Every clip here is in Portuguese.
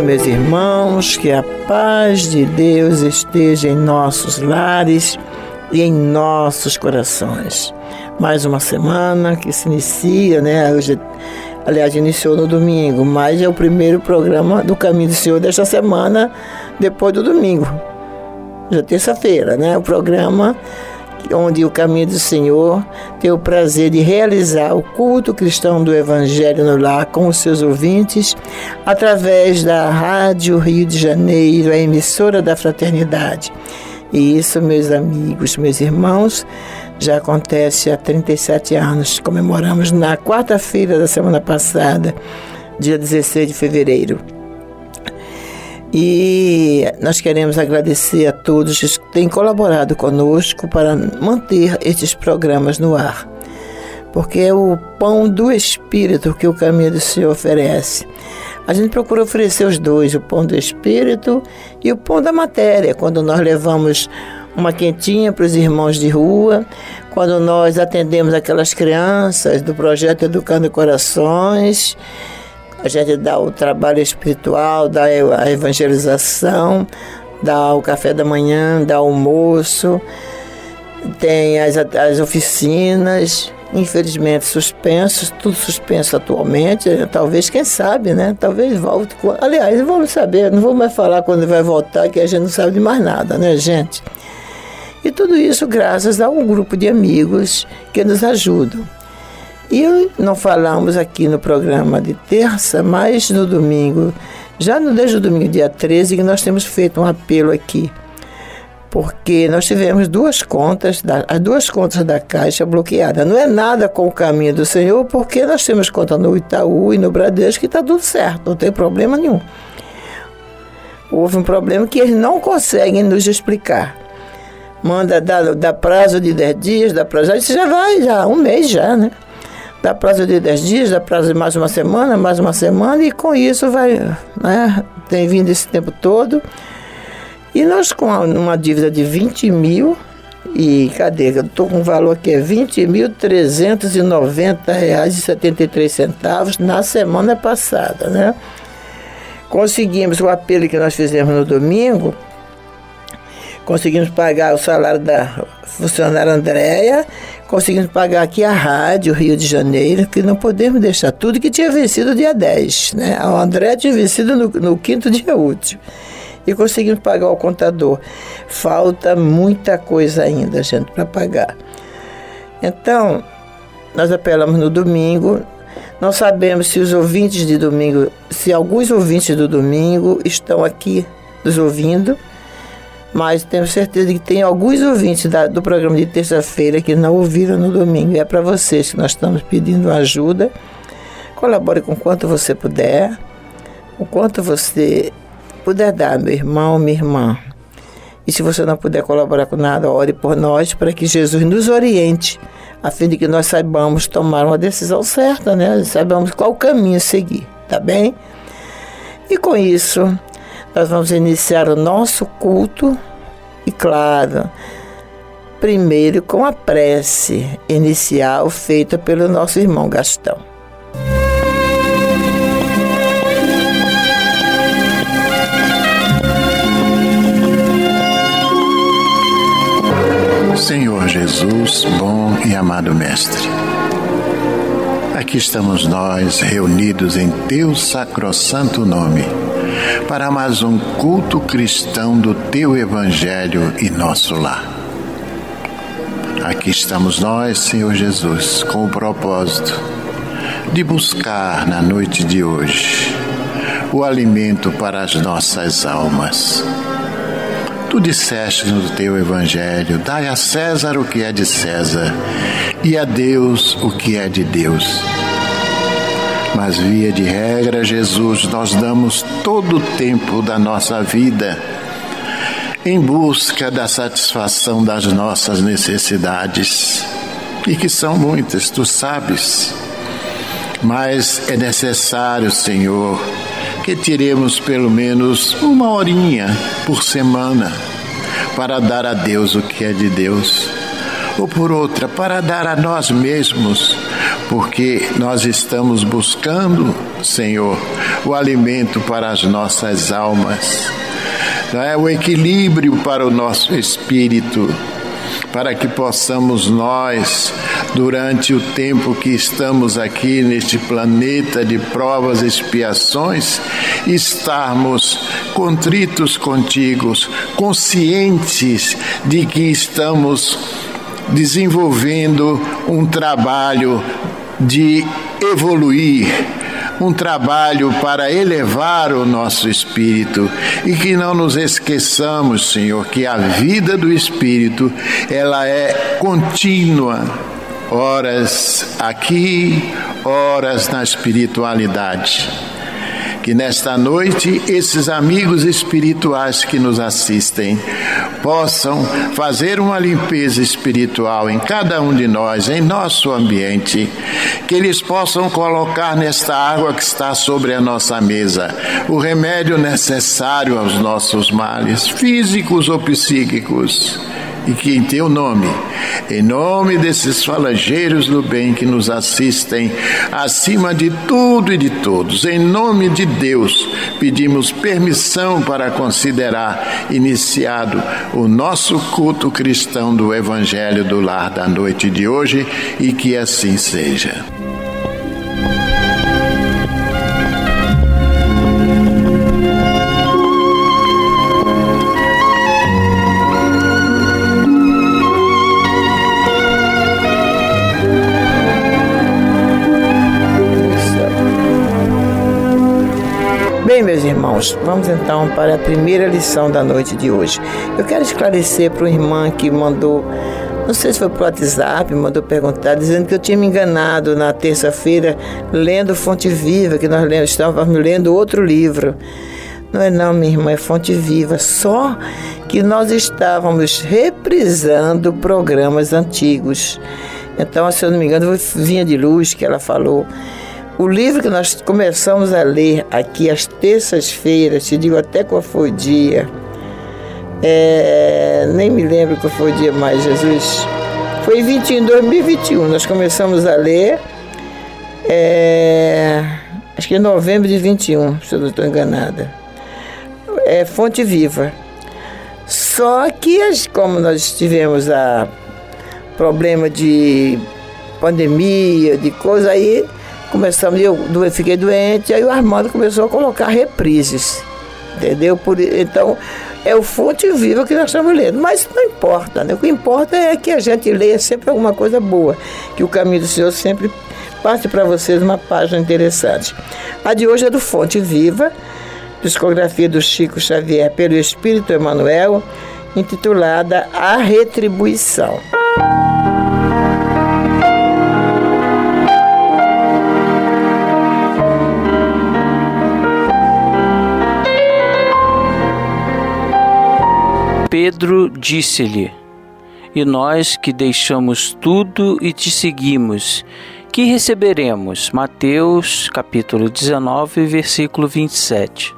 Meus irmãos, que a paz de Deus esteja em nossos lares e em nossos corações. Mais uma semana que se inicia, né? Hoje, aliás, iniciou no domingo, mas é o primeiro programa do Caminho do Senhor desta semana, depois do domingo. Já terça-feira, né? O programa onde o caminho do Senhor tem o prazer de realizar o culto cristão do Evangelho no lar com os seus ouvintes, através da Rádio Rio de Janeiro, a emissora da fraternidade. E isso, meus amigos, meus irmãos, já acontece há 37 anos. Comemoramos na quarta-feira da semana passada, dia 16 de fevereiro. E nós queremos agradecer a todos que têm colaborado conosco para manter estes programas no ar, porque é o pão do Espírito que o caminho do Senhor oferece. A gente procura oferecer os dois, o pão do Espírito e o pão da matéria, quando nós levamos uma quentinha para os irmãos de rua, quando nós atendemos aquelas crianças do projeto Educando Corações a gente dá o trabalho espiritual, dá a evangelização, dá o café da manhã, dá o almoço, tem as, as oficinas, infelizmente suspensos, tudo suspenso atualmente, talvez, quem sabe, né? Talvez volte. Aliás, vamos saber, não vou mais falar quando vai voltar, que a gente não sabe de mais nada, né, gente? E tudo isso graças a um grupo de amigos que nos ajudam. E não falamos aqui no programa de terça, mas no domingo, já no, desde o domingo, dia 13, que nós temos feito um apelo aqui. Porque nós tivemos duas contas, as duas contas da Caixa bloqueadas. Não é nada com o caminho do Senhor, porque nós temos conta no Itaú e no Bradesco que está tudo certo, não tem problema nenhum. Houve um problema que eles não conseguem nos explicar. Manda dar, dar prazo de 10 dias, dá prazo. Isso já vai, já, um mês já, né? Dá prazo de 10 dias, dá prazo de mais uma semana, mais uma semana, e com isso vai, né, tem vindo esse tempo todo. E nós com uma dívida de 20 mil, e cadê? Eu estou com um valor que é R$ 20.390,73 na semana passada, né? Conseguimos o apelo que nós fizemos no domingo, conseguimos pagar o salário da funcionária Andréia, conseguimos pagar aqui a rádio Rio de Janeiro, que não podemos deixar tudo que tinha vencido dia 10. Né? A Andréia tinha vencido no, no quinto dia útil. E conseguimos pagar o contador. Falta muita coisa ainda, gente, para pagar. Então, nós apelamos no domingo. Não sabemos se os ouvintes de domingo, se alguns ouvintes do domingo estão aqui nos ouvindo mas tenho certeza que tem alguns ouvintes da, do programa de terça-feira que não ouviram no domingo. E é para vocês que nós estamos pedindo ajuda. Colabore com quanto você puder, o quanto você puder dar, meu irmão, minha irmã. E se você não puder colaborar com nada, ore por nós para que Jesus nos oriente, a fim de que nós saibamos tomar uma decisão certa, né? Saibamos qual caminho seguir, tá bem? E com isso, nós vamos iniciar o nosso culto e, claro, primeiro com a prece inicial feita pelo nosso irmão Gastão. Senhor Jesus, bom e amado Mestre. Aqui estamos nós reunidos em Teu sacrossanto nome para mais um culto cristão do teu Evangelho e nosso lar. Aqui estamos nós, Senhor Jesus, com o propósito de buscar na noite de hoje o alimento para as nossas almas. Tu disseste no teu Evangelho: dai a César o que é de César e a Deus o que é de Deus. Mas, via de regra, Jesus, nós damos todo o tempo da nossa vida em busca da satisfação das nossas necessidades, e que são muitas, tu sabes. Mas é necessário, Senhor, que tiremos pelo menos uma horinha por semana para dar a Deus o que é de Deus, ou por outra, para dar a nós mesmos porque nós estamos buscando, Senhor, o alimento para as nossas almas, não é? o equilíbrio para o nosso espírito, para que possamos nós, durante o tempo que estamos aqui neste planeta de provas e expiações, estarmos contritos contigo, conscientes de que estamos desenvolvendo um trabalho de evoluir, um trabalho para elevar o nosso espírito. E que não nos esqueçamos, Senhor, que a vida do espírito ela é contínua, horas aqui, horas na espiritualidade. Que nesta noite esses amigos espirituais que nos assistem possam fazer uma limpeza espiritual em cada um de nós, em nosso ambiente, que eles possam colocar nesta água que está sobre a nossa mesa o remédio necessário aos nossos males, físicos ou psíquicos e que em teu nome, em nome desses falangeiros do bem que nos assistem, acima de tudo e de todos, em nome de Deus, pedimos permissão para considerar iniciado o nosso culto cristão do Evangelho do Lar da noite de hoje e que assim seja. Irmãos, vamos então para a primeira lição da noite de hoje. Eu quero esclarecer para o irmão que mandou, não sei se foi para o WhatsApp, mandou perguntar, dizendo que eu tinha me enganado na terça-feira lendo Fonte Viva, que nós lemos, estávamos lendo outro livro. Não é não, minha irmã, é Fonte Viva, só que nós estávamos reprisando programas antigos. Então, se eu não me engano, Vinha de Luz que ela falou. O livro que nós começamos a ler aqui às terças-feiras, te digo até qual foi o dia, é, nem me lembro qual foi o dia mais, Jesus. Foi em 2021, nós começamos a ler, é, acho que em novembro de 21, se eu não estou enganada. É Fonte Viva. Só que, como nós tivemos a problema de pandemia, de coisa aí, começamos, eu fiquei doente, aí o Armando começou a colocar reprises, entendeu? Por, então, é o fonte viva que nós estamos lendo, mas não importa, né? O que importa é que a gente leia sempre alguma coisa boa, que o caminho do Senhor sempre passe para vocês uma página interessante. A de hoje é do Fonte Viva, psicografia do Chico Xavier pelo Espírito Emanuel, intitulada A Retribuição. Pedro disse-lhe: E nós que deixamos tudo e te seguimos, que receberemos? Mateus capítulo 19, versículo 27.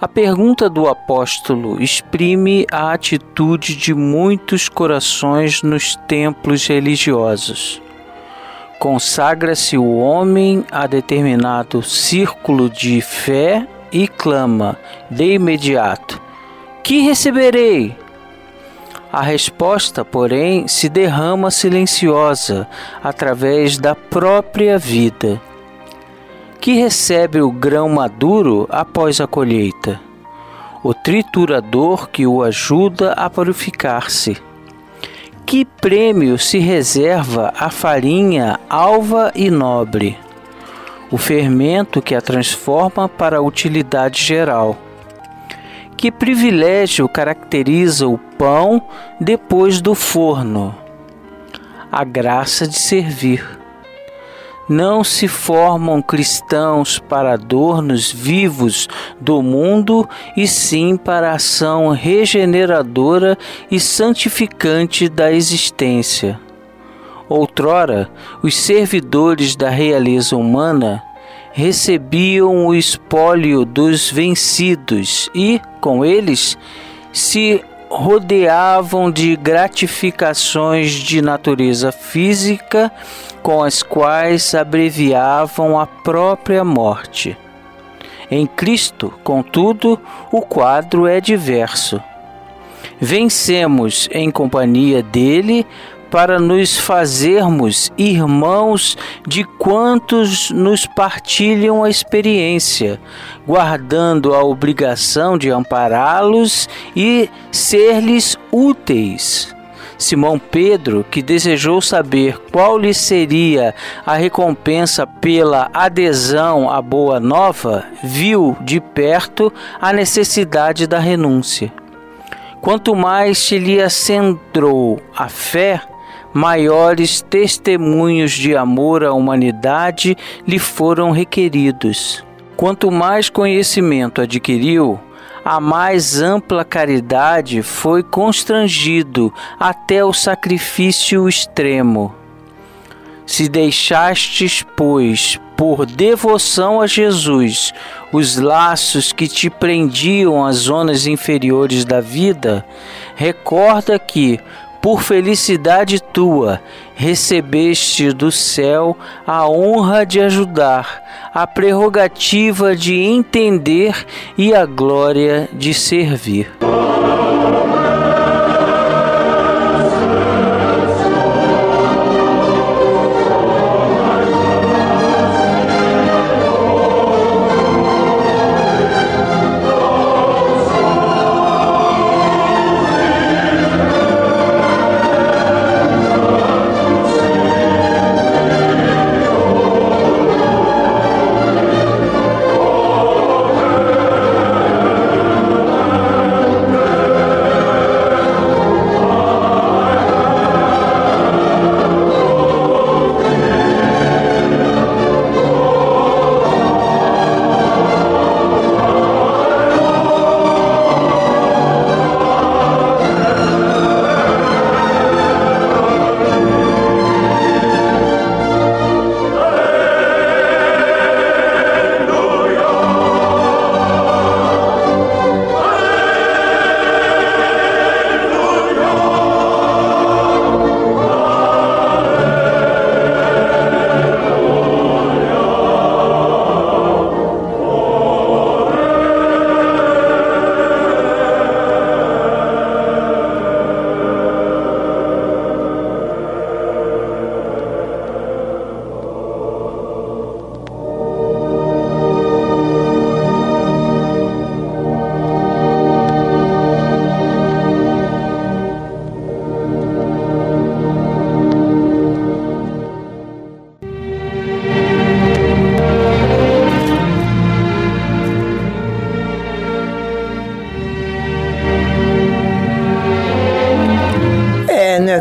A pergunta do apóstolo exprime a atitude de muitos corações nos templos religiosos. Consagra-se o homem a determinado círculo de fé e clama de imediato: Que receberei? A resposta, porém, se derrama silenciosa através da própria vida que recebe o grão maduro após a colheita, o triturador que o ajuda a purificar-se. Que prêmio se reserva a farinha alva e nobre, o fermento que a transforma para a utilidade geral? Que privilégio caracteriza o pão depois do forno? A graça de servir não se formam cristãos para adornos vivos do mundo, e sim para a ação regeneradora e santificante da existência. Outrora, os servidores da realeza humana recebiam o espólio dos vencidos e, com eles, se rodeavam de gratificações de natureza física com as quais abreviavam a própria morte. Em Cristo, contudo, o quadro é diverso. Vencemos em companhia dele para nos fazermos irmãos de quantos nos partilham a experiência, guardando a obrigação de ampará-los e ser-lhes úteis. Simão Pedro, que desejou saber qual lhe seria a recompensa pela adesão à Boa Nova, viu de perto a necessidade da renúncia. Quanto mais se lhe acendrau a fé, maiores testemunhos de amor à humanidade lhe foram requeridos. Quanto mais conhecimento adquiriu, a mais ampla caridade foi constrangido até o sacrifício extremo. Se deixastes, pois, por devoção a Jesus, os laços que te prendiam às zonas inferiores da vida, recorda que, por felicidade tua, recebeste do céu a honra de ajudar, a prerrogativa de entender e a glória de servir.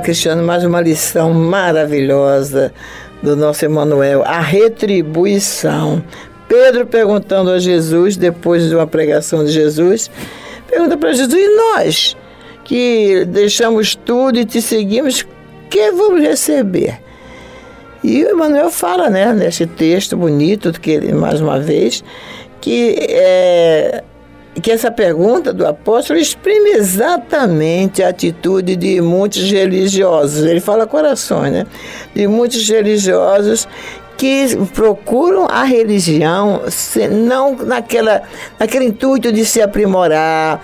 Cristiano, mais uma lição maravilhosa do nosso Emanuel, a retribuição. Pedro perguntando a Jesus, depois de uma pregação de Jesus, pergunta para Jesus, e nós que deixamos tudo e te seguimos, que vamos receber? E o Emmanuel fala, né, nesse texto bonito, que ele, mais uma vez, que, é, que essa pergunta do apóstolo exprime exatamente a atitude de muitos religiosos. Ele fala corações, né? De muitos religiosos que procuram a religião não naquela, naquele intuito de se aprimorar,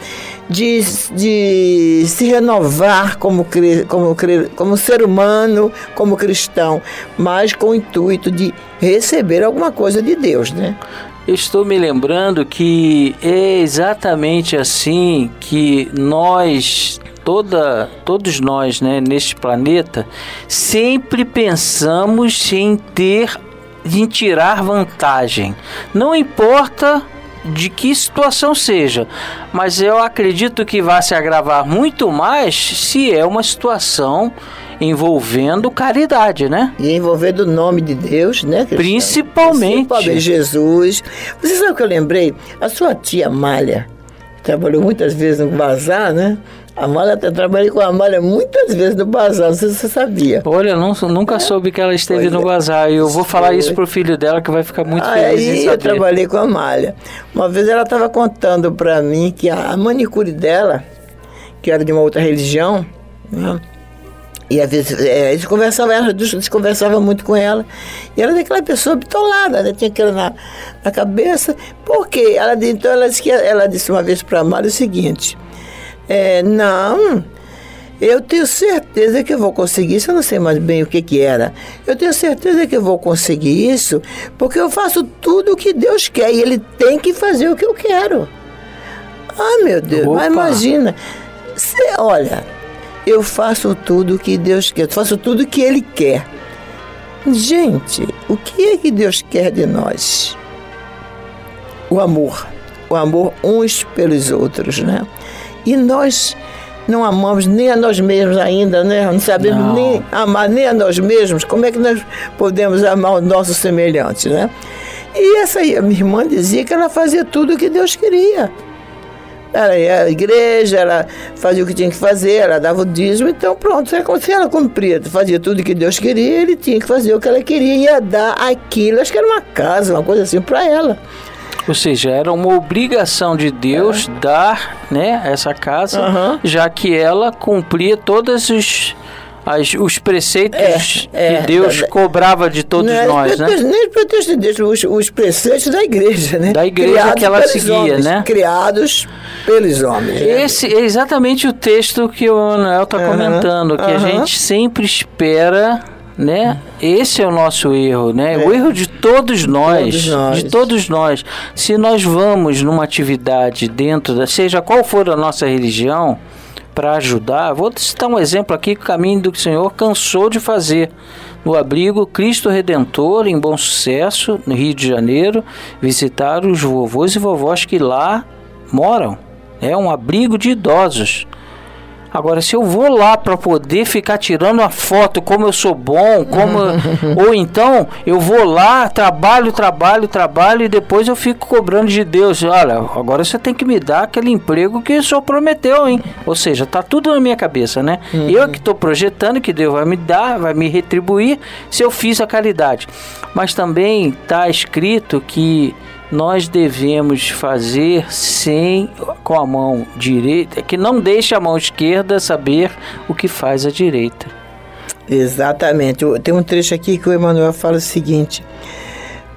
de, de se renovar como, como, como ser humano, como cristão, mas com o intuito de receber alguma coisa de Deus, né? Estou me lembrando que é exatamente assim que nós toda, todos nós né, neste planeta sempre pensamos em ter em tirar vantagem. Não importa de que situação seja, mas eu acredito que vai se agravar muito mais se é uma situação envolvendo caridade, né? E envolvendo o nome de Deus, né? Principalmente. Principalmente Jesus. Você sabe o que eu lembrei? A sua tia Malha trabalhou muitas vezes no bazar, né? A Malha, eu trabalhei com a Malha muitas vezes no bazar, não sei se você sabia. Olha, não, nunca é. soube que ela esteve pois no é. bazar. E eu vou falar Foi. isso pro filho dela, que vai ficar muito ah, feliz aí, eu trabalhei com a Malha. Uma vez ela estava contando para mim que a manicure dela, que era de uma outra religião, né? E às vezes é, eles conversavam, eles conversavam muito com ela. E ela era aquela pessoa bitolada, né? Tinha aquilo na, na cabeça. Por quê? Ela, então ela disse, que, ela disse uma vez para a Mara o seguinte: é, Não, eu tenho certeza que eu vou conseguir isso. Eu não sei mais bem o que, que era. Eu tenho certeza que eu vou conseguir isso, porque eu faço tudo o que Deus quer e Ele tem que fazer o que eu quero. Ah, meu Deus, Opa. mas imagina. Você, olha, eu faço tudo o que Deus quer, faço tudo o que Ele quer. Gente, o que é que Deus quer de nós? O amor. O amor uns pelos outros, né? E nós não amamos nem a nós mesmos ainda, né? Não sabemos não. nem amar nem a nós mesmos. Como é que nós podemos amar os nossos semelhantes, né? E essa aí, a minha irmã dizia que ela fazia tudo o que Deus queria. Ela ia à igreja, ela fazia o que tinha que fazer, ela dava o dízimo, então pronto, se ela cumpria, fazia tudo o que Deus queria, ele tinha que fazer o que ela queria, ia dar aquilo, acho que era uma casa, uma coisa assim para ela. Ou seja, era uma obrigação de Deus é. dar né, essa casa, uhum. já que ela cumpria todos os as, os preceitos é, é, que Deus cobrava de todos é nós, né? Nem os pretextos de Deus, os, os, preceitos da igreja, né? Da igreja criados que ela seguia, homens, né? Criados pelos homens. Né? Esse é exatamente o texto que o Manuel está uhum, comentando, que uhum. a gente sempre espera né? Esse é o nosso erro, né? É. O erro de todos nós, todos nós, de todos nós. Se nós vamos numa atividade dentro da, seja qual for a nossa religião, para ajudar. Vou citar um exemplo aqui que o caminho do Senhor cansou de fazer. No abrigo Cristo Redentor, em Bom Sucesso, no Rio de Janeiro, visitar os vovôs e vovós que lá moram. É um abrigo de idosos. Agora, se eu vou lá para poder ficar tirando a foto como eu sou bom, como ou então eu vou lá, trabalho, trabalho, trabalho e depois eu fico cobrando de Deus, olha, agora você tem que me dar aquele emprego que o senhor prometeu, hein? Ou seja, tá tudo na minha cabeça, né? Uhum. Eu que estou projetando que Deus vai me dar, vai me retribuir se eu fiz a caridade. Mas também está escrito que nós devemos fazer sem com a mão direita, que não deixe a mão esquerda saber o que faz a direita. Exatamente. Tem um trecho aqui que o Emmanuel fala o seguinte: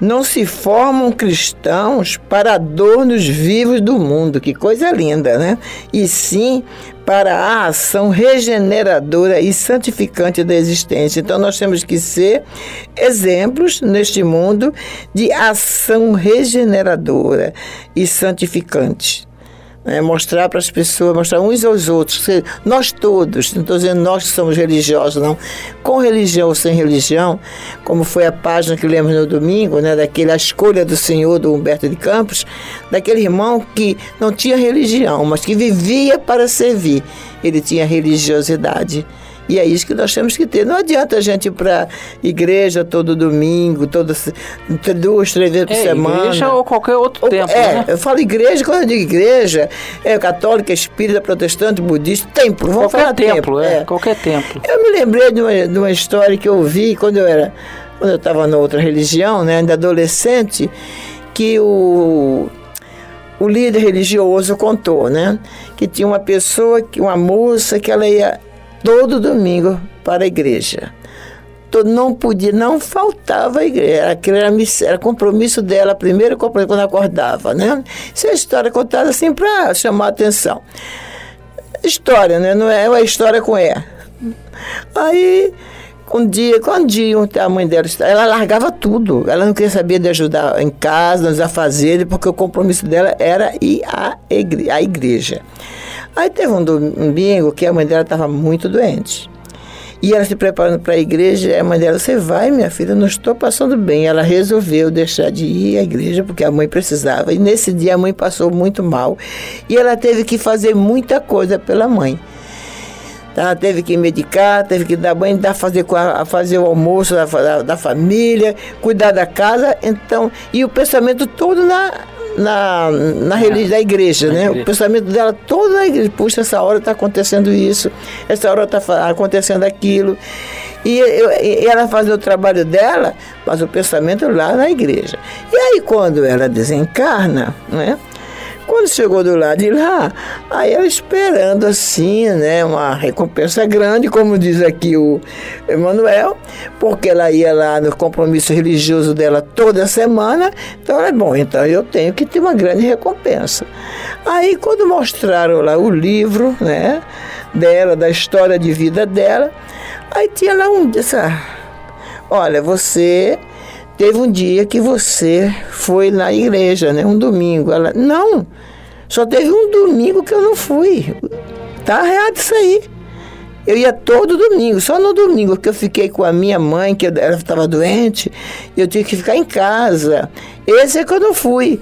Não se formam cristãos para adornos vivos do mundo, que coisa linda, né? E sim para a ação regeneradora e santificante da existência. Então, nós temos que ser exemplos neste mundo de ação regeneradora e santificante. É, mostrar para as pessoas, mostrar uns aos outros, nós todos, não estou dizendo nós que somos religiosos, não, com religião ou sem religião, como foi a página que lemos no domingo, né, daquele A Escolha do Senhor, do Humberto de Campos, daquele irmão que não tinha religião, mas que vivia para servir, ele tinha religiosidade. E é isso que nós temos que ter. Não adianta a gente ir para igreja todo domingo, todas duas, três vezes por é, semana. Igreja ou qualquer outro ou, tempo. É, né? eu falo igreja, quando eu digo igreja, é católica, espírita, protestante, budista, templo. Vamos qualquer falar templo, templo. é, é. Qualquer templo. Eu me lembrei de uma, de uma história que eu vi quando eu era. Quando eu estava na outra religião, né, ainda adolescente, que o o líder religioso contou, né? Que tinha uma pessoa, uma moça, que ela ia todo domingo para a igreja. Todo, não podia, não faltava a igreja. Aquilo era, era compromisso dela, primeiro compromisso quando acordava, né? Isso é história contada assim para chamar a atenção. História, né? Não é uma história com E. Aí um dia, quando um dia a mãe dela, ela largava tudo. Ela não queria saber de ajudar em casa, nos afazeres, porque o compromisso dela era ir à igreja. Aí teve um domingo que a mãe dela estava muito doente. E ela se preparando para a igreja, a mãe dela, você vai, minha filha, não estou passando bem. Ela resolveu deixar de ir à igreja porque a mãe precisava. E nesse dia a mãe passou muito mal. E ela teve que fazer muita coisa pela mãe. Tá? Teve que medicar, teve que dar banho, dar, fazer, fazer o almoço da, da, da, família, cuidar da casa, então, e o pensamento todo na, na, na religião da igreja, né? O pensamento dela todo na igreja. Puxa, essa hora está acontecendo isso, essa hora está acontecendo aquilo. E, e, ela fazia o trabalho dela, mas o pensamento lá na igreja. E aí, quando ela desencarna, né? Quando chegou do lado de lá, aí ela esperando assim, né, uma recompensa grande, como diz aqui o Emanuel, porque ela ia lá no compromisso religioso dela toda semana, então é bom, então eu tenho que ter uma grande recompensa. Aí quando mostraram lá o livro, né, dela, da história de vida dela, aí tinha lá um disse, ah, olha, você Teve um dia que você foi na igreja, né? Um domingo. Ela, não, só teve um domingo que eu não fui. Tá errado isso aí. Eu ia todo domingo, só no domingo que eu fiquei com a minha mãe, que ela estava doente, eu tinha que ficar em casa. Esse é que eu não fui.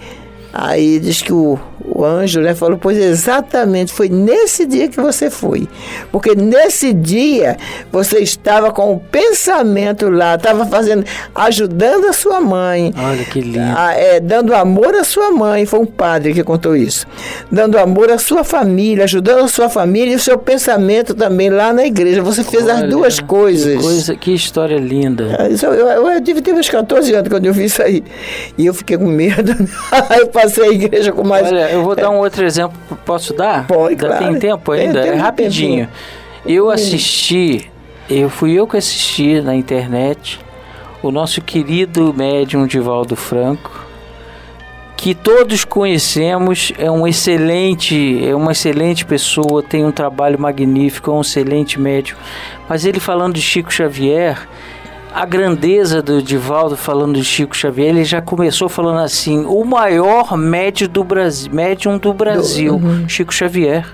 Aí diz que o, o anjo né, falou, pois exatamente, foi nesse dia que você foi. Porque nesse dia você estava com o pensamento lá, estava fazendo, ajudando a sua mãe. Olha que lindo. A, é, dando amor à sua mãe, foi um padre que contou isso. Dando amor à sua família, ajudando a sua família e o seu pensamento também lá na igreja. Você fez Olha, as duas coisas. Que, coisa, que história linda. Eu, eu, eu, eu devia ter uns 14 anos quando eu vi isso aí. E eu fiquei com medo. eu passei a igreja com mais. Olha, eu vou dar um outro exemplo. Posso dar? Pode, claro. Tem tempo ainda? Tem, tem é rapidinho. Eu assisti, eu fui eu que assisti na internet o nosso querido médium Divaldo Franco, que todos conhecemos, é um excelente, é uma excelente pessoa, tem um trabalho magnífico, é um excelente médium. Mas ele falando de Chico Xavier, a grandeza do Divaldo falando de Chico Xavier, ele já começou falando assim: o maior médium do Brasil, médium do Brasil, uhum. Chico Xavier.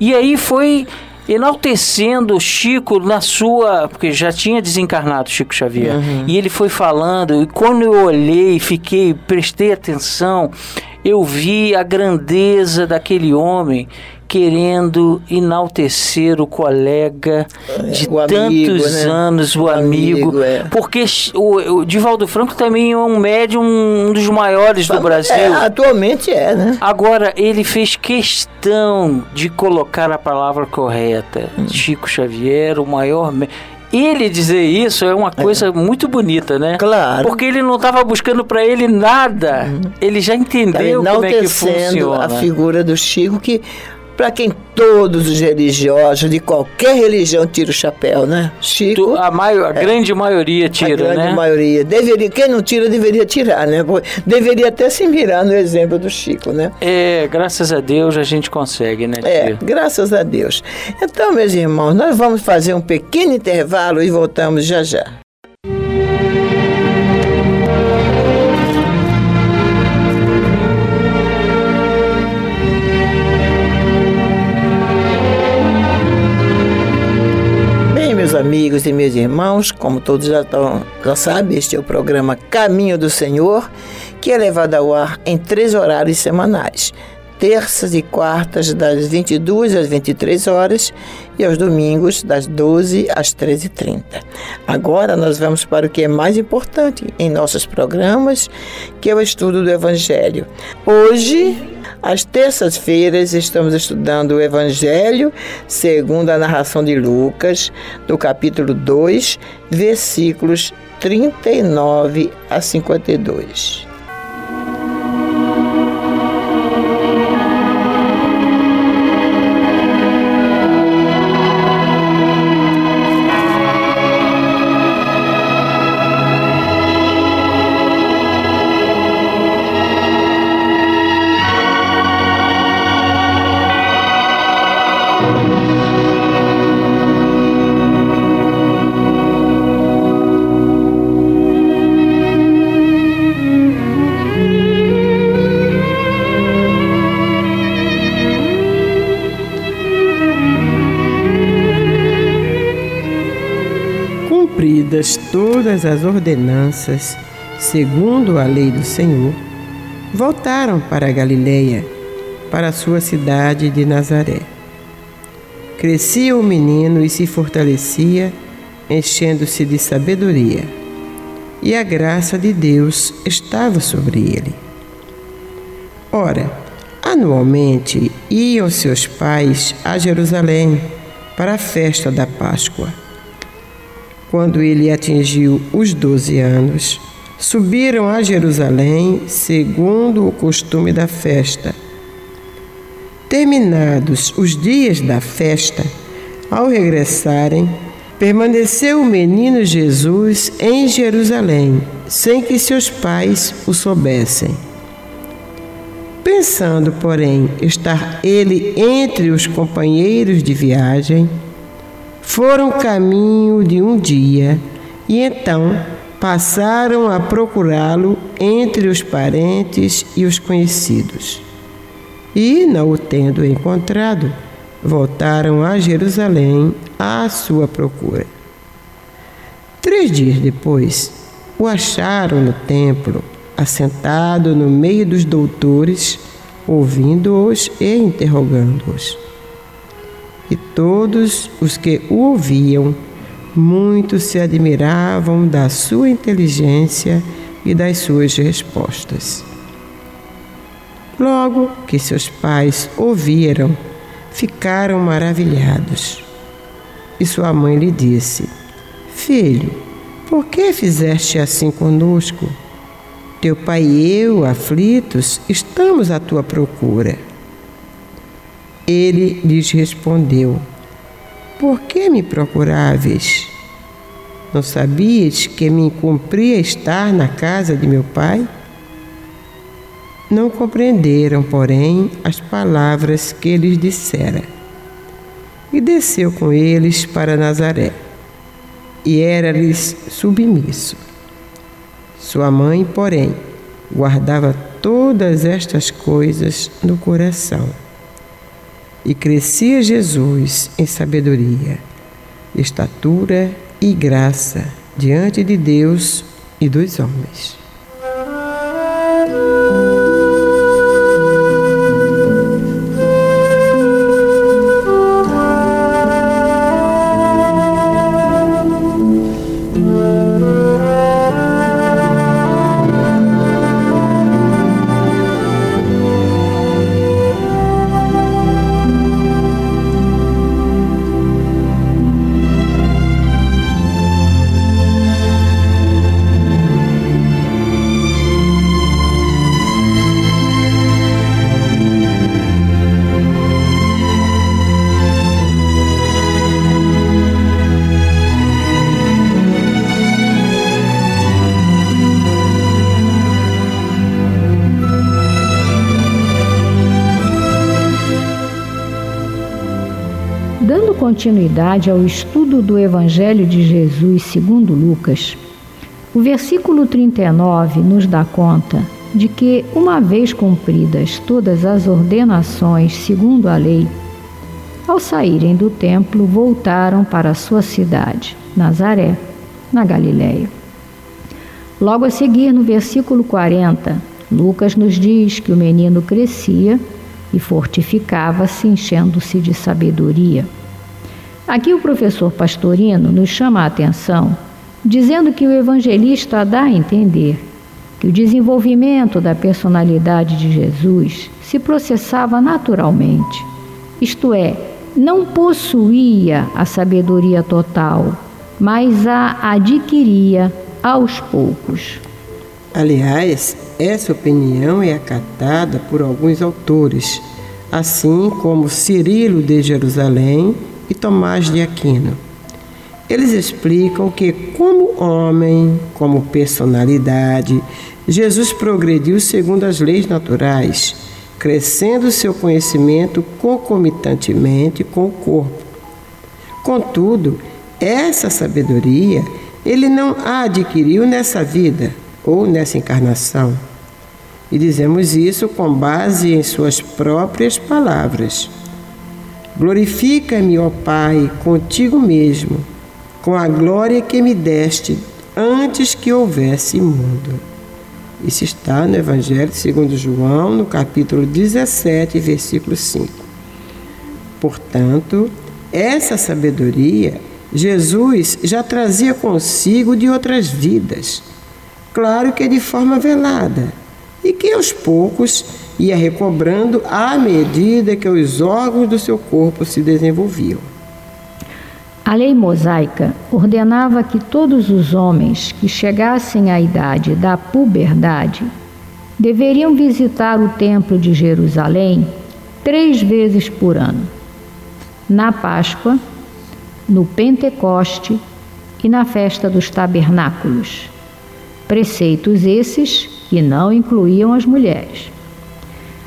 E aí foi enaltecendo Chico na sua. Porque já tinha desencarnado Chico Xavier. Uhum. E ele foi falando, e quando eu olhei, fiquei, prestei atenção, eu vi a grandeza daquele homem querendo enaltecer o colega de o tantos amigo, né? anos, o, o amigo, amigo é. porque o, o, Divaldo Franco também é um médium, um dos maiores do Brasil. É, atualmente é, né? Agora, ele fez questão de colocar a palavra correta. Hum. Chico Xavier, o maior ele dizer isso é uma coisa é. muito bonita, né? Claro. Porque ele não estava buscando para ele nada. Uhum. Ele já entendeu como é que funciona. a figura do Chico que para quem todos os religiosos de qualquer religião tiram o chapéu, né? Chico. A, maior, a é, grande maioria tira, a grande né? maioria. Deveria, quem não tira deveria tirar, né? Deveria até se mirar no exemplo do Chico, né? É, graças a Deus a gente consegue, né? É, graças a Deus. Então, meus irmãos, nós vamos fazer um pequeno intervalo e voltamos já já. Amigos e meus irmãos, como todos já, estão, já sabem, este é o programa Caminho do Senhor, que é levado ao ar em três horários semanais. Terças e quartas, das 22 às 23 horas, e aos domingos das 12 às 13h30. Agora nós vamos para o que é mais importante em nossos programas, que é o estudo do Evangelho. Hoje, às terças-feiras, estamos estudando o Evangelho segundo a narração de Lucas, do capítulo 2, versículos 39 a 52. Todas as ordenanças, segundo a lei do Senhor, voltaram para Galileia, para a sua cidade de Nazaré. Crescia o menino e se fortalecia, enchendo-se de sabedoria, e a graça de Deus estava sobre ele. Ora, anualmente iam seus pais a Jerusalém para a festa da Páscoa quando ele atingiu os doze anos, subiram a Jerusalém segundo o costume da festa. Terminados os dias da festa, ao regressarem, permaneceu o menino Jesus em Jerusalém, sem que seus pais o soubessem. Pensando, porém, estar ele entre os companheiros de viagem, foram caminho de um dia e então passaram a procurá-lo entre os parentes e os conhecidos. E, não o tendo encontrado, voltaram a Jerusalém à sua procura. Três dias depois, o acharam no templo, assentado no meio dos doutores, ouvindo-os e interrogando-os. E todos os que o ouviam, muito se admiravam da sua inteligência e das suas respostas. Logo que seus pais ouviram, ficaram maravilhados. E sua mãe lhe disse: Filho, por que fizeste assim conosco? Teu pai e eu, aflitos, estamos à tua procura. Ele lhes respondeu: Por que me procuráveis? Não sabias que me cumpria estar na casa de meu pai? Não compreenderam, porém, as palavras que lhes dissera. E desceu com eles para Nazaré, e era-lhes submisso. Sua mãe, porém, guardava todas estas coisas no coração. E crescia Jesus em sabedoria, estatura e graça diante de Deus e dos homens. Continuidade ao estudo do Evangelho de Jesus segundo Lucas, o versículo 39 nos dá conta de que, uma vez cumpridas todas as ordenações segundo a lei, ao saírem do templo, voltaram para sua cidade, Nazaré, na Galiléia. Logo a seguir, no versículo 40, Lucas nos diz que o menino crescia e fortificava-se, enchendo-se de sabedoria Aqui o professor Pastorino nos chama a atenção, dizendo que o evangelista dá a entender que o desenvolvimento da personalidade de Jesus se processava naturalmente, isto é, não possuía a sabedoria total, mas a adquiria aos poucos. Aliás, essa opinião é acatada por alguns autores, assim como Cirilo de Jerusalém e Tomás de Aquino. Eles explicam que, como homem, como personalidade, Jesus progrediu segundo as leis naturais, crescendo seu conhecimento concomitantemente com o corpo. Contudo, essa sabedoria ele não a adquiriu nessa vida ou nessa encarnação. E dizemos isso com base em suas próprias palavras. Glorifica-me, ó Pai, contigo mesmo, com a glória que me deste antes que houvesse mundo. Isso está no Evangelho segundo João, no capítulo 17, versículo 5. Portanto, essa sabedoria Jesus já trazia consigo de outras vidas, claro que de forma velada, e que aos poucos ia recobrando à medida que os órgãos do seu corpo se desenvolviam. A lei mosaica ordenava que todos os homens que chegassem à idade da puberdade deveriam visitar o Templo de Jerusalém três vezes por ano: na Páscoa, no Pentecoste e na festa dos tabernáculos. Preceitos esses que não incluíam as mulheres.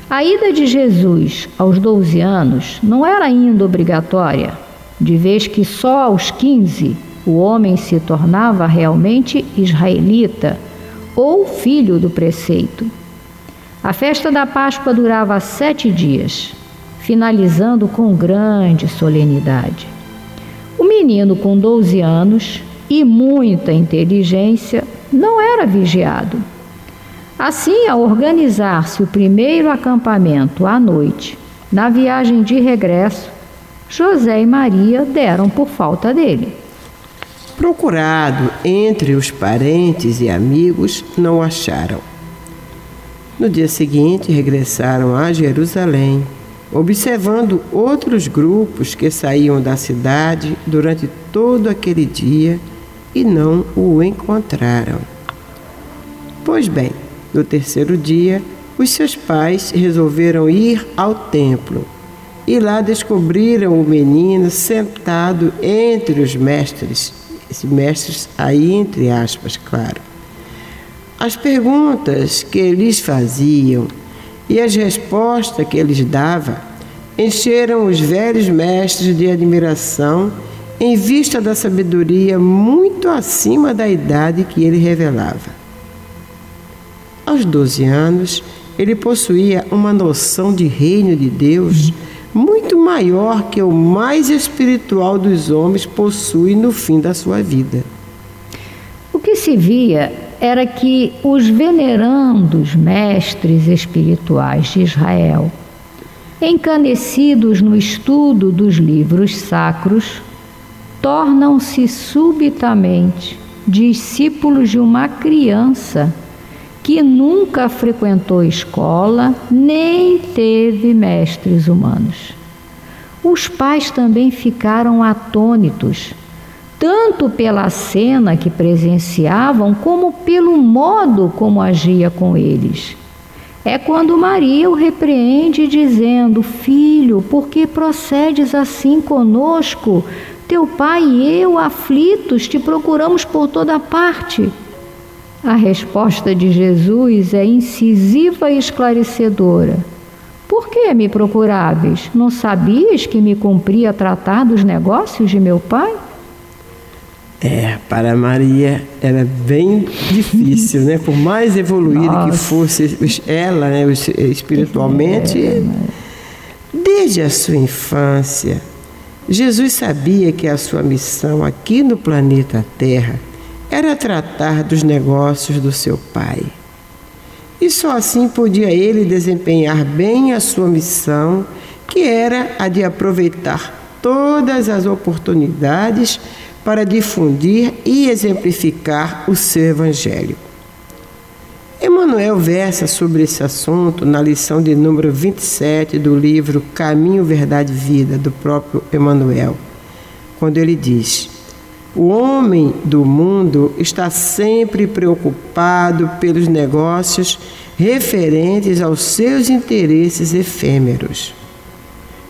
A ida de Jesus aos 12 anos não era ainda obrigatória, de vez que só aos 15 o homem se tornava realmente israelita ou filho do preceito. A festa da Páscoa durava sete dias, finalizando com grande solenidade. O menino, com 12 anos e muita inteligência, não era vigiado. Assim, ao organizar-se o primeiro acampamento à noite, na viagem de regresso, José e Maria deram por falta dele. Procurado entre os parentes e amigos, não acharam. No dia seguinte, regressaram a Jerusalém observando outros grupos que saíam da cidade durante todo aquele dia e não o encontraram. Pois bem, no terceiro dia, os seus pais resolveram ir ao templo e lá descobriram o menino sentado entre os mestres, esses mestres aí entre aspas, claro. As perguntas que lhes faziam e as respostas que eles davam encheram os velhos mestres de admiração em vista da sabedoria muito acima da idade que ele revelava. Aos 12 anos, ele possuía uma noção de reino de Deus muito maior que o mais espiritual dos homens possui no fim da sua vida. O que se via era que os venerandos mestres espirituais de Israel, encanecidos no estudo dos livros sacros, tornam-se subitamente discípulos de uma criança que nunca frequentou escola nem teve mestres humanos. Os pais também ficaram atônitos tanto pela cena que presenciavam, como pelo modo como agia com eles. É quando Maria o repreende, dizendo: Filho, por que procedes assim conosco? Teu pai e eu, aflitos, te procuramos por toda parte. A resposta de Jesus é incisiva e esclarecedora. Por que me procuráveis? Não sabias que me cumpria tratar dos negócios de meu pai? É, para Maria era bem difícil, né? Por mais evoluída Nossa. que fosse ela, né, espiritualmente, é. desde a sua infância, Jesus sabia que a sua missão aqui no planeta Terra era tratar dos negócios do seu pai. E só assim podia ele desempenhar bem a sua missão, que era a de aproveitar todas as oportunidades para difundir e exemplificar o seu Evangelho. Emmanuel versa sobre esse assunto na lição de número 27 do livro Caminho, Verdade e Vida, do próprio Emmanuel, quando ele diz: O homem do mundo está sempre preocupado pelos negócios referentes aos seus interesses efêmeros.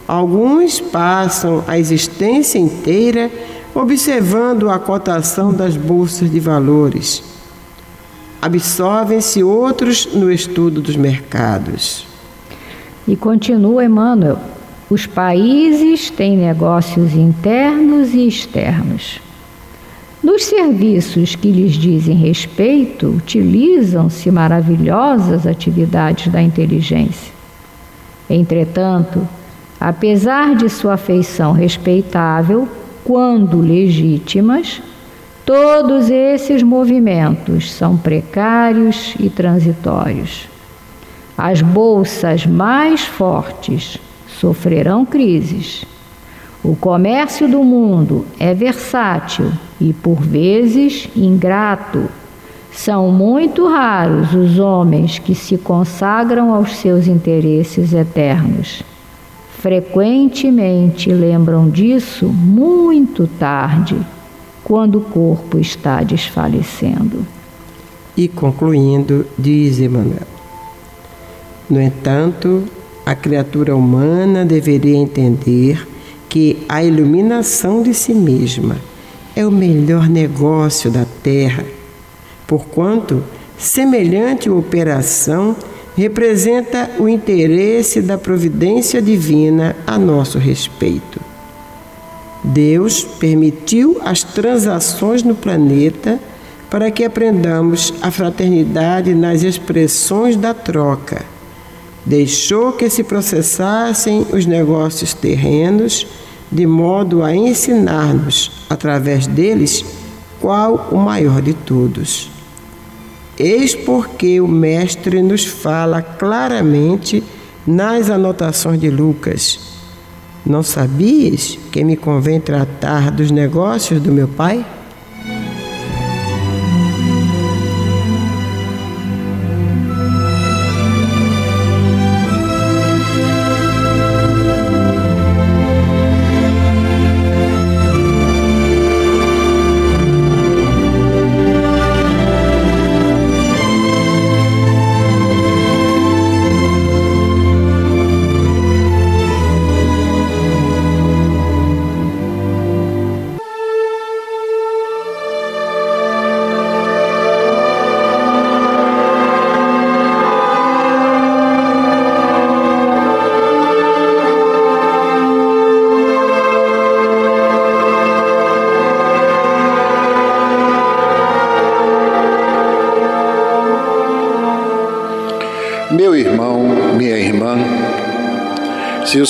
Alguns passam a existência inteira observando a cotação das bolsas de valores. Absorvem-se outros no estudo dos mercados. E continua Emmanuel: os países têm negócios internos e externos. Nos serviços que lhes dizem respeito, utilizam-se maravilhosas atividades da inteligência. Entretanto, apesar de sua feição respeitável, quando legítimas, todos esses movimentos são precários e transitórios. As bolsas mais fortes sofrerão crises. O comércio do mundo é versátil e, por vezes, ingrato. São muito raros os homens que se consagram aos seus interesses eternos frequentemente lembram disso muito tarde, quando o corpo está desfalecendo. E concluindo, diz Emmanuel: No entanto, a criatura humana deveria entender que a iluminação de si mesma é o melhor negócio da terra, porquanto semelhante operação representa o interesse da providência divina a nosso respeito. Deus permitiu as transações no planeta para que aprendamos a fraternidade nas expressões da troca. Deixou que se processassem os negócios terrenos, de modo a ensinar-nos, através deles, qual o maior de todos. Eis porque o Mestre nos fala claramente nas anotações de Lucas. Não sabias que me convém tratar dos negócios do meu Pai?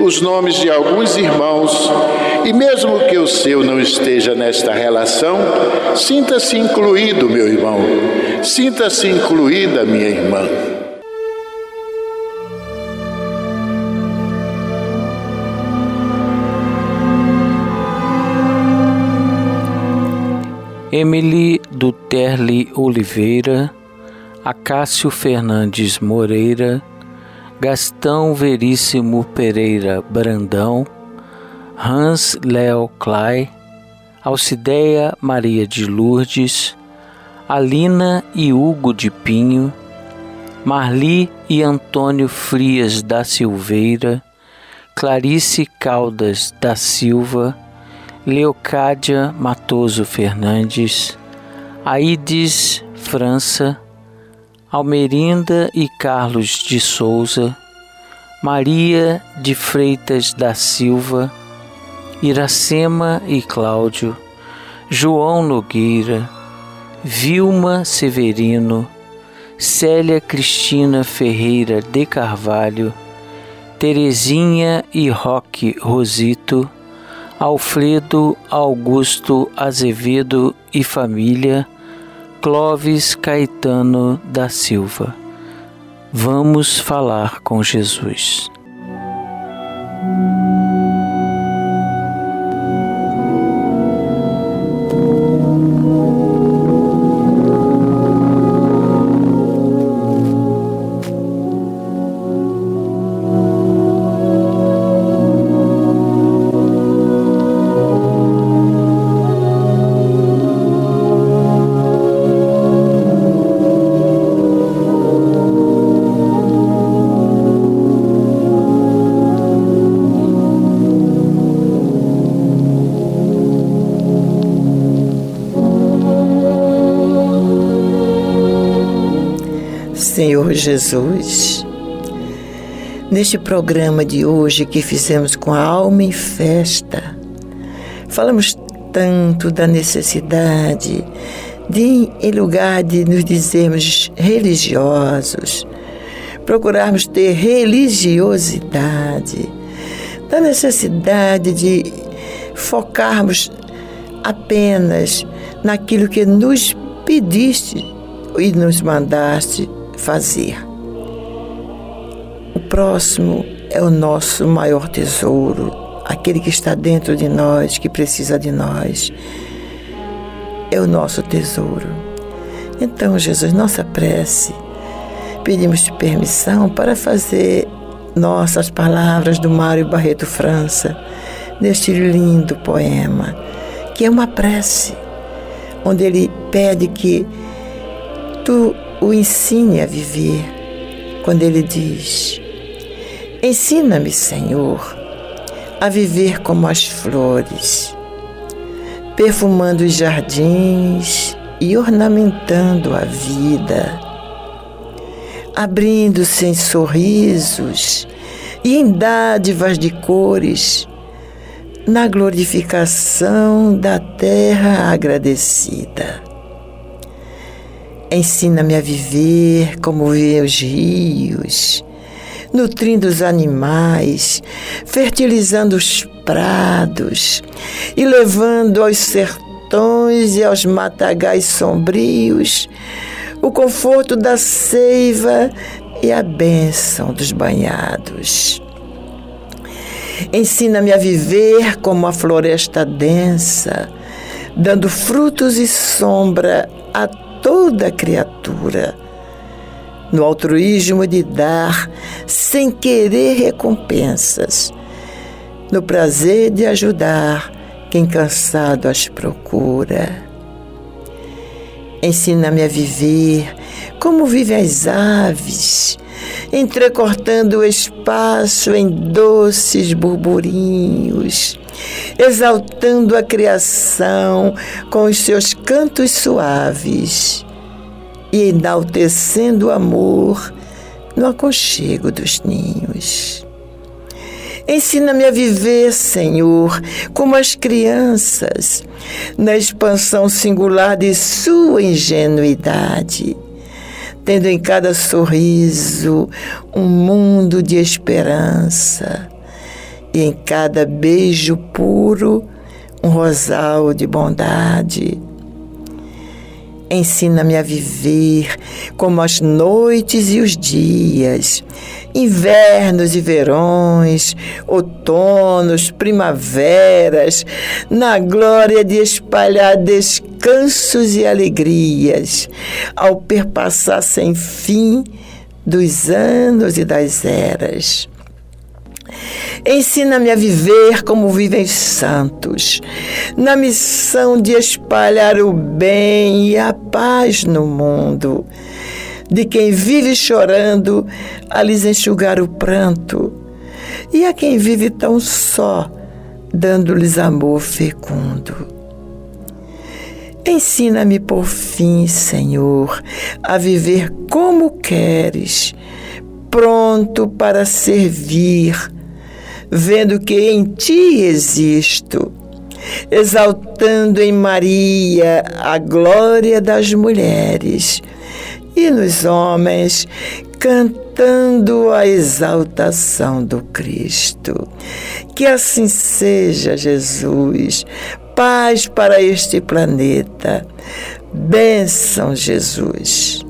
os nomes de alguns irmãos e, mesmo que o seu não esteja nesta relação, sinta-se incluído, meu irmão, sinta-se incluída, minha irmã. Emily Duterli Oliveira Acácio Fernandes Moreira, Gastão Veríssimo Pereira Brandão, Hans Leo Clay, Alcideia Maria de Lourdes, Alina e Hugo de Pinho, Marli e Antônio Frias da Silveira, Clarice Caldas da Silva, Leocádia Matoso Fernandes, Aides França, Almerinda e Carlos de Souza, Maria de Freitas da Silva, Iracema e Cláudio, João Nogueira, Vilma Severino, Célia Cristina Ferreira de Carvalho, Terezinha e Roque Rosito, Alfredo Augusto Azevedo e família, Clóvis Caetano da Silva. Vamos falar com Jesus. Jesus. Neste programa de hoje que fizemos com a alma em festa, falamos tanto da necessidade de, em lugar de nos dizermos religiosos, procurarmos ter religiosidade, da necessidade de focarmos apenas naquilo que nos pediste e nos mandaste fazer. O próximo é o nosso maior tesouro, aquele que está dentro de nós, que precisa de nós. É o nosso tesouro. Então, Jesus, nossa prece, pedimos permissão para fazer nossas palavras do Mário Barreto França neste lindo poema, que é uma prece, onde ele pede que tu o ensine a viver, quando ele diz: Ensina-me, Senhor, a viver como as flores, perfumando os jardins e ornamentando a vida, abrindo-se em sorrisos e em dádivas de cores, na glorificação da terra agradecida Ensina-me a viver como vivem os rios, nutrindo os animais, fertilizando os prados e levando aos sertões e aos matagais sombrios o conforto da seiva e a bênção dos banhados. Ensina-me a viver como a floresta densa, dando frutos e sombra a toda criatura, no altruísmo de dar sem querer recompensas, no prazer de ajudar quem cansado as procura. Ensina-me a viver como vivem as aves, entrecortando o espaço em doces burburinhos, exaltando a criação com os seus cantos suaves e enaltecendo o amor no aconchego dos ninhos. Ensina-me a viver, Senhor, como as crianças, na expansão singular de sua ingenuidade, tendo em cada sorriso um mundo de esperança, e em cada beijo puro um rosal de bondade Ensina-me a viver como as noites e os dias, invernos e verões, outonos, primaveras, na glória de espalhar descansos e alegrias, ao perpassar sem fim dos anos e das eras. Ensina-me a viver como vivem santos, na missão de espalhar o bem e a paz no mundo. De quem vive chorando, a lhes enxugar o pranto, e a quem vive tão só, dando-lhes amor fecundo. Ensina-me por fim, Senhor, a viver como queres, pronto para servir vendo que em ti existo, exaltando em Maria a glória das mulheres e nos homens cantando a exaltação do Cristo. Que assim seja, Jesus. Paz para este planeta. Bênção, Jesus.